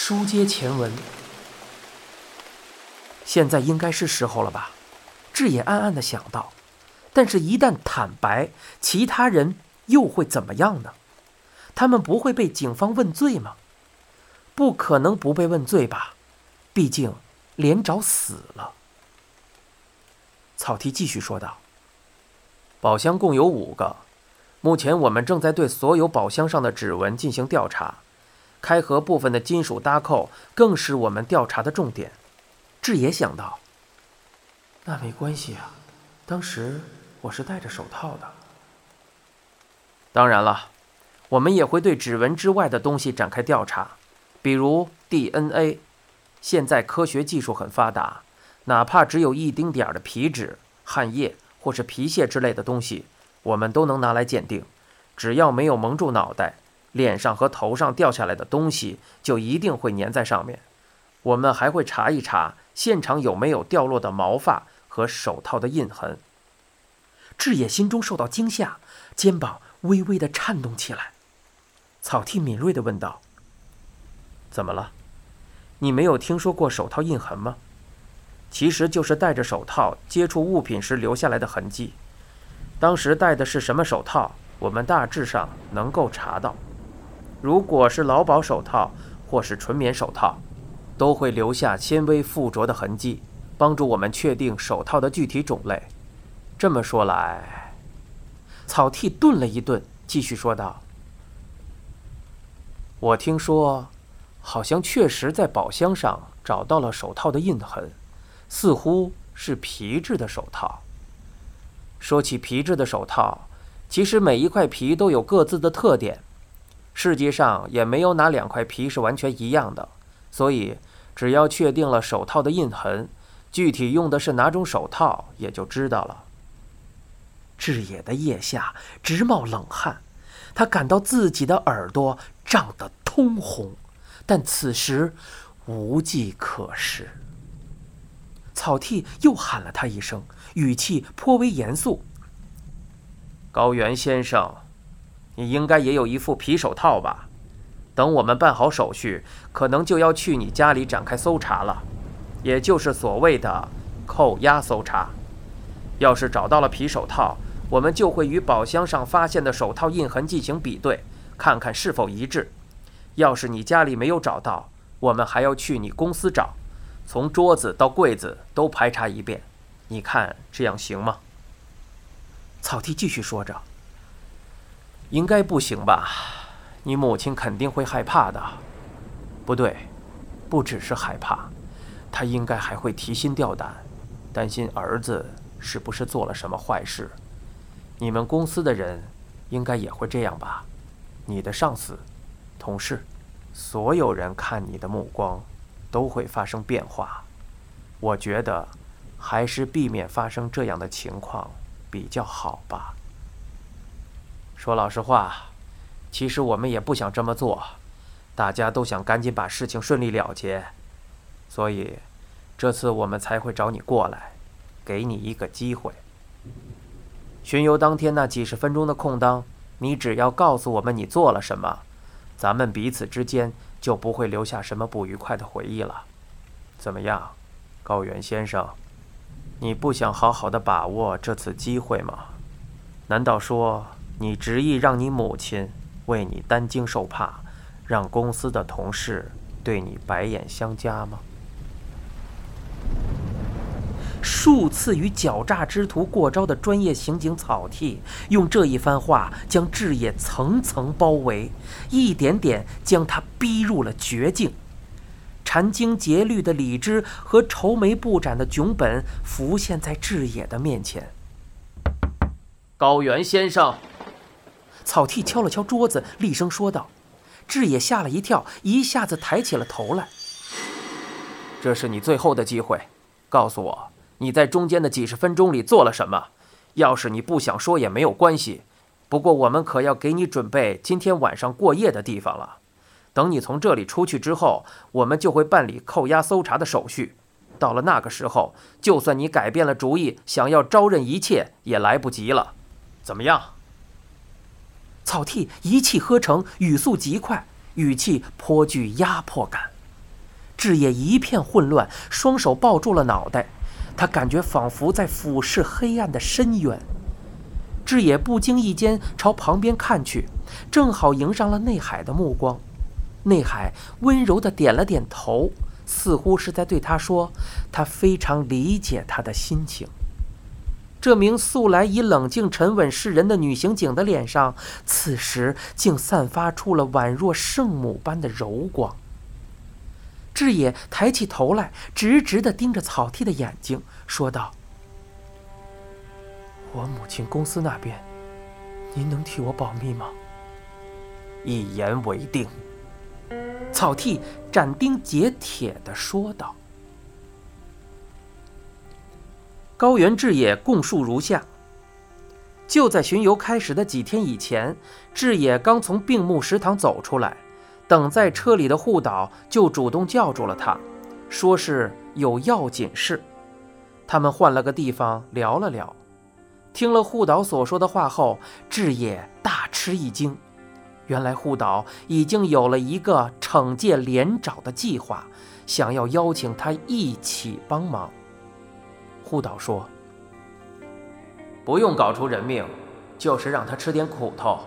书接前文，现在应该是时候了吧？志也暗暗的想到。但是，一旦坦白，其他人又会怎么样呢？他们不会被警方问罪吗？不可能不被问罪吧？毕竟连长死了。草剃继续说道：“宝箱共有五个，目前我们正在对所有宝箱上的指纹进行调查。”开合部分的金属搭扣更是我们调查的重点。志野想到，那没关系啊，当时我是戴着手套的。当然了，我们也会对指纹之外的东西展开调查，比如 DNA。现在科学技术很发达，哪怕只有一丁点儿的皮脂、汗液或是皮屑之类的东西，我们都能拿来鉴定，只要没有蒙住脑袋。脸上和头上掉下来的东西就一定会粘在上面。我们还会查一查现场有没有掉落的毛发和手套的印痕。志野心中受到惊吓，肩膀微微的颤动起来。草剃敏锐的问道：“怎么了？你没有听说过手套印痕吗？其实就是戴着手套接触物品时留下来的痕迹。当时戴的是什么手套？我们大致上能够查到。”如果是劳保手套或是纯棉手套，都会留下纤维附着的痕迹，帮助我们确定手套的具体种类。这么说来，草剃顿了一顿，继续说道：“我听说，好像确实在宝箱上找到了手套的印痕，似乎是皮质的手套。说起皮质的手套，其实每一块皮都有各自的特点。”世界上也没有哪两块皮是完全一样的，所以只要确定了手套的印痕，具体用的是哪种手套也就知道了。志野的腋下直冒冷汗，他感到自己的耳朵胀得通红，但此时无计可施。草剃又喊了他一声，语气颇为严肃：“高原先生。”你应该也有一副皮手套吧？等我们办好手续，可能就要去你家里展开搜查了，也就是所谓的扣押搜查。要是找到了皮手套，我们就会与宝箱上发现的手套印痕进行比对，看看是否一致。要是你家里没有找到，我们还要去你公司找，从桌子到柜子都排查一遍。你看这样行吗？草剃继续说着。应该不行吧？你母亲肯定会害怕的。不对，不只是害怕，她应该还会提心吊胆，担心儿子是不是做了什么坏事。你们公司的人应该也会这样吧？你的上司、同事，所有人看你的目光都会发生变化。我觉得还是避免发生这样的情况比较好吧。说老实话，其实我们也不想这么做，大家都想赶紧把事情顺利了结，所以这次我们才会找你过来，给你一个机会。巡游当天那几十分钟的空当，你只要告诉我们你做了什么，咱们彼此之间就不会留下什么不愉快的回忆了。怎么样，高原先生？你不想好好的把握这次机会吗？难道说？你执意让你母亲为你担惊受怕，让公司的同事对你白眼相加吗？数次与狡诈之徒过招的专业刑警草剃，用这一番话将志野层层包围，一点点将他逼入了绝境。殚精竭虑的理智和愁眉不展的囧本浮现在志野的面前。高原先生。草剃敲了敲桌子，厉声说道：“志野吓了一跳，一下子抬起了头来。这是你最后的机会，告诉我你在中间的几十分钟里做了什么。要是你不想说也没有关系，不过我们可要给你准备今天晚上过夜的地方了。等你从这里出去之后，我们就会办理扣押搜查的手续。到了那个时候，就算你改变了主意，想要招认一切也来不及了。怎么样？”草剃一气呵成，语速极快，语气颇具压迫感。志野一片混乱，双手抱住了脑袋，他感觉仿佛在俯视黑暗的深渊。志野不经意间朝旁边看去，正好迎上了内海的目光。内海温柔地点了点头，似乎是在对他说：“他非常理解他的心情。”这名素来以冷静沉稳示人的女刑警的脸上，此时竟散发出了宛若圣母般的柔光。志野抬起头来，直直地盯着草剃的眼睛，说道：“我母亲公司那边，您能替我保密吗？”一言为定。草剃斩钉截铁地说道。高原志也供述如下：就在巡游开始的几天以前，志也刚从病木食堂走出来，等在车里的护岛就主动叫住了他，说是有要紧事。他们换了个地方聊了聊。听了护岛所说的话后，志也大吃一惊，原来护岛已经有了一个惩戒连长的计划，想要邀请他一起帮忙。护岛说：“不用搞出人命，就是让他吃点苦头，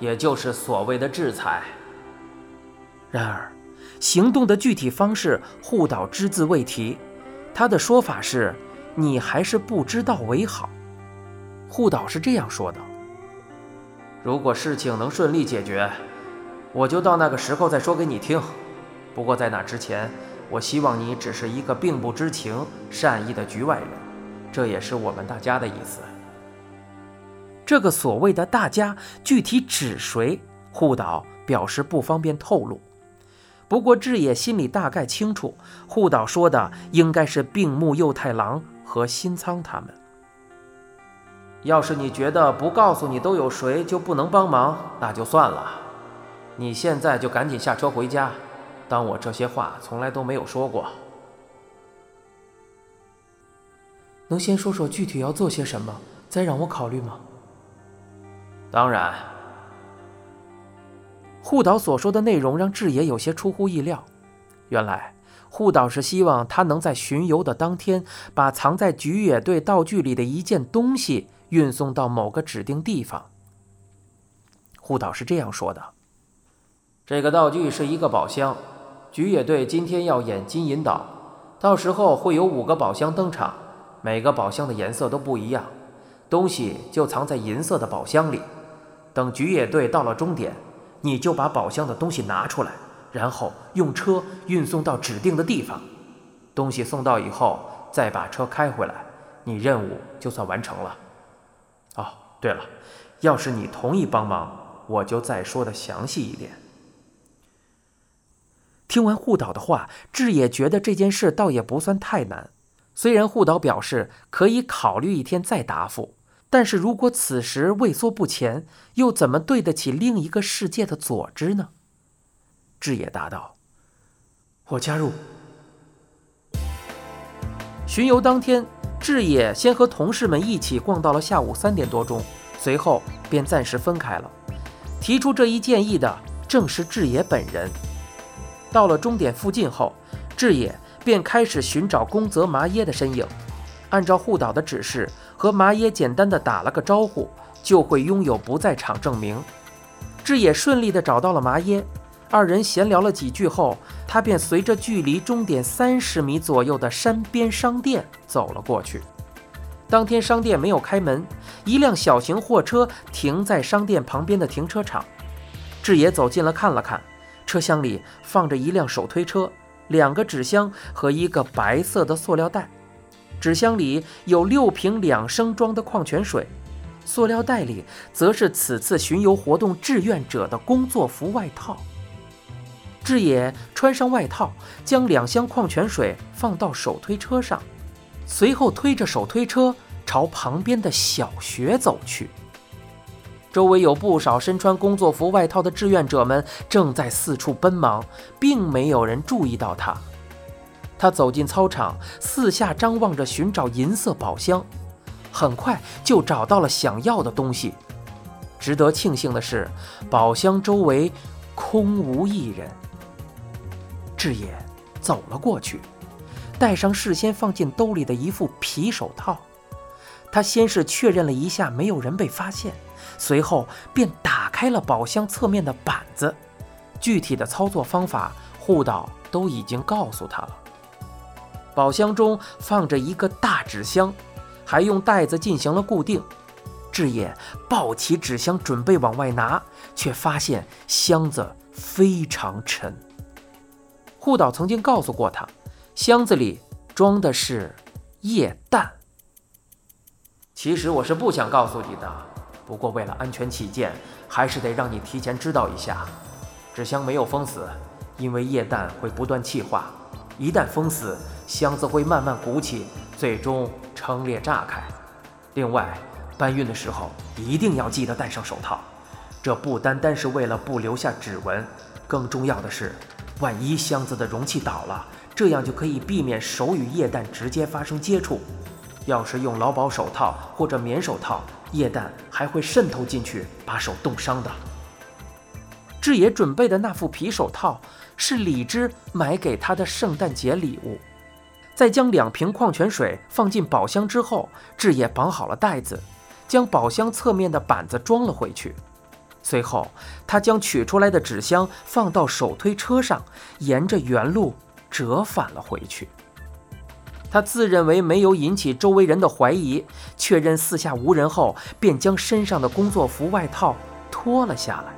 也就是所谓的制裁。然而，行动的具体方式，护岛只字未提。他的说法是：‘你还是不知道为好。’护岛是这样说的：‘如果事情能顺利解决，我就到那个时候再说给你听。不过在那之前，我希望你只是一个并不知情、善意的局外人。’”这也是我们大家的意思。这个所谓的大家具体指谁？护岛表示不方便透露。不过志野心里大概清楚，护岛说的应该是病木佑太郎和新仓他们。要是你觉得不告诉你都有谁就不能帮忙，那就算了。你现在就赶紧下车回家，当我这些话从来都没有说过。能先说说具体要做些什么，再让我考虑吗？当然。护岛所说的内容让志野有些出乎意料。原来护岛是希望他能在巡游的当天，把藏在菊野队道具里的一件东西运送到某个指定地方。护岛是这样说的：“这个道具是一个宝箱，菊野队今天要演金银岛，到时候会有五个宝箱登场。”每个宝箱的颜色都不一样，东西就藏在银色的宝箱里。等菊野队到了终点，你就把宝箱的东西拿出来，然后用车运送到指定的地方。东西送到以后，再把车开回来，你任务就算完成了。哦，对了，要是你同意帮忙，我就再说的详细一点。听完护岛的话，志野觉得这件事倒也不算太难。虽然护岛表示可以考虑一天再答复，但是如果此时畏缩不前，又怎么对得起另一个世界的佐之呢？志野答道：“我加入。”巡游当天，志野先和同事们一起逛到了下午三点多钟，随后便暂时分开了。提出这一建议的正是志野本人。到了终点附近后，志野。便开始寻找宫泽麻耶的身影，按照护岛的指示，和麻耶简单的打了个招呼，就会拥有不在场证明。志野顺利的找到了麻耶，二人闲聊了几句后，他便随着距离终点三十米左右的山边商店走了过去。当天商店没有开门，一辆小型货车停在商店旁边的停车场。志野走近了看了看，车厢里放着一辆手推车。两个纸箱和一个白色的塑料袋，纸箱里有六瓶两升装的矿泉水，塑料袋里则是此次巡游活动志愿者的工作服外套。志野穿上外套，将两箱矿泉水放到手推车上，随后推着手推车朝旁边的小学走去。周围有不少身穿工作服外套的志愿者们正在四处奔忙，并没有人注意到他。他走进操场，四下张望着寻找银色宝箱，很快就找到了想要的东西。值得庆幸的是，宝箱周围空无一人。志野走了过去，戴上事先放进兜里的一副皮手套。他先是确认了一下没有人被发现，随后便打开了宝箱侧面的板子。具体的操作方法，护岛都已经告诉他了。宝箱中放着一个大纸箱，还用袋子进行了固定。志野抱起纸箱准备往外拿，却发现箱子非常沉。护岛曾经告诉过他，箱子里装的是液氮。其实我是不想告诉你的，不过为了安全起见，还是得让你提前知道一下。纸箱没有封死，因为液氮会不断气化，一旦封死，箱子会慢慢鼓起，最终撑裂炸开。另外，搬运的时候一定要记得戴上手套，这不单单是为了不留下指纹，更重要的是，万一箱子的容器倒了，这样就可以避免手与液氮直接发生接触。要是用劳保手套或者棉手套，液氮还会渗透进去，把手冻伤的。志野准备的那副皮手套是李枝买给他的圣诞节礼物。在将两瓶矿泉水放进宝箱之后，志野绑好了袋子，将宝箱侧面的板子装了回去。随后，他将取出来的纸箱放到手推车上，沿着原路折返了回去。他自认为没有引起周围人的怀疑，确认四下无人后，便将身上的工作服外套脱了下来。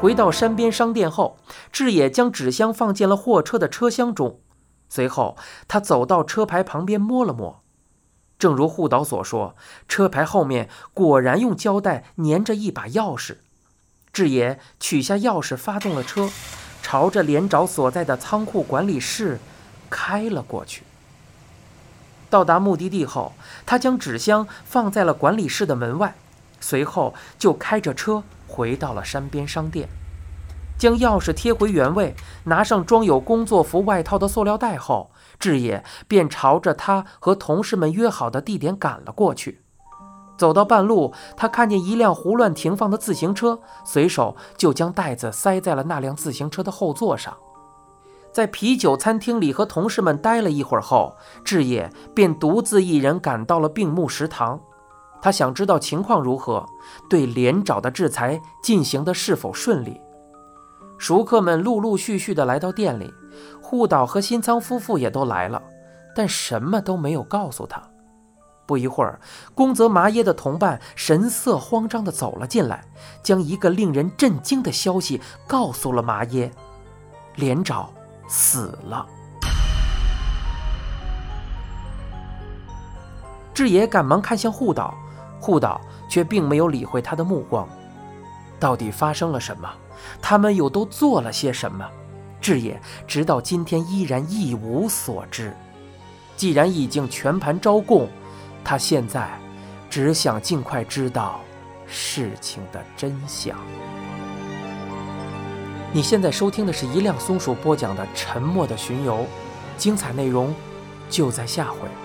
回到山边商店后，志野将纸箱放进了货车的车厢中。随后，他走到车牌旁边摸了摸，正如护岛所说，车牌后面果然用胶带粘着一把钥匙。志野取下钥匙，发动了车。朝着连长所在的仓库管理室开了过去。到达目的地后，他将纸箱放在了管理室的门外，随后就开着车回到了山边商店，将钥匙贴回原位，拿上装有工作服外套的塑料袋后，志野便朝着他和同事们约好的地点赶了过去。走到半路，他看见一辆胡乱停放的自行车，随手就将袋子塞在了那辆自行车的后座上。在啤酒餐厅里和同事们待了一会儿后，志野便独自一人赶到了病木食堂。他想知道情况如何，对连长的制裁进行的是否顺利。熟客们陆陆续续的来到店里，护岛和新仓夫妇也都来了，但什么都没有告诉他。不一会儿，宫泽麻耶的同伴神色慌张地走了进来，将一个令人震惊的消息告诉了麻耶：连长死了。志野赶忙看向护岛，护岛却并没有理会他的目光。到底发生了什么？他们又都做了些什么？志野直到今天依然一无所知。既然已经全盘招供。他现在只想尽快知道事情的真相。你现在收听的是一辆松鼠播讲的《沉默的巡游》，精彩内容就在下回。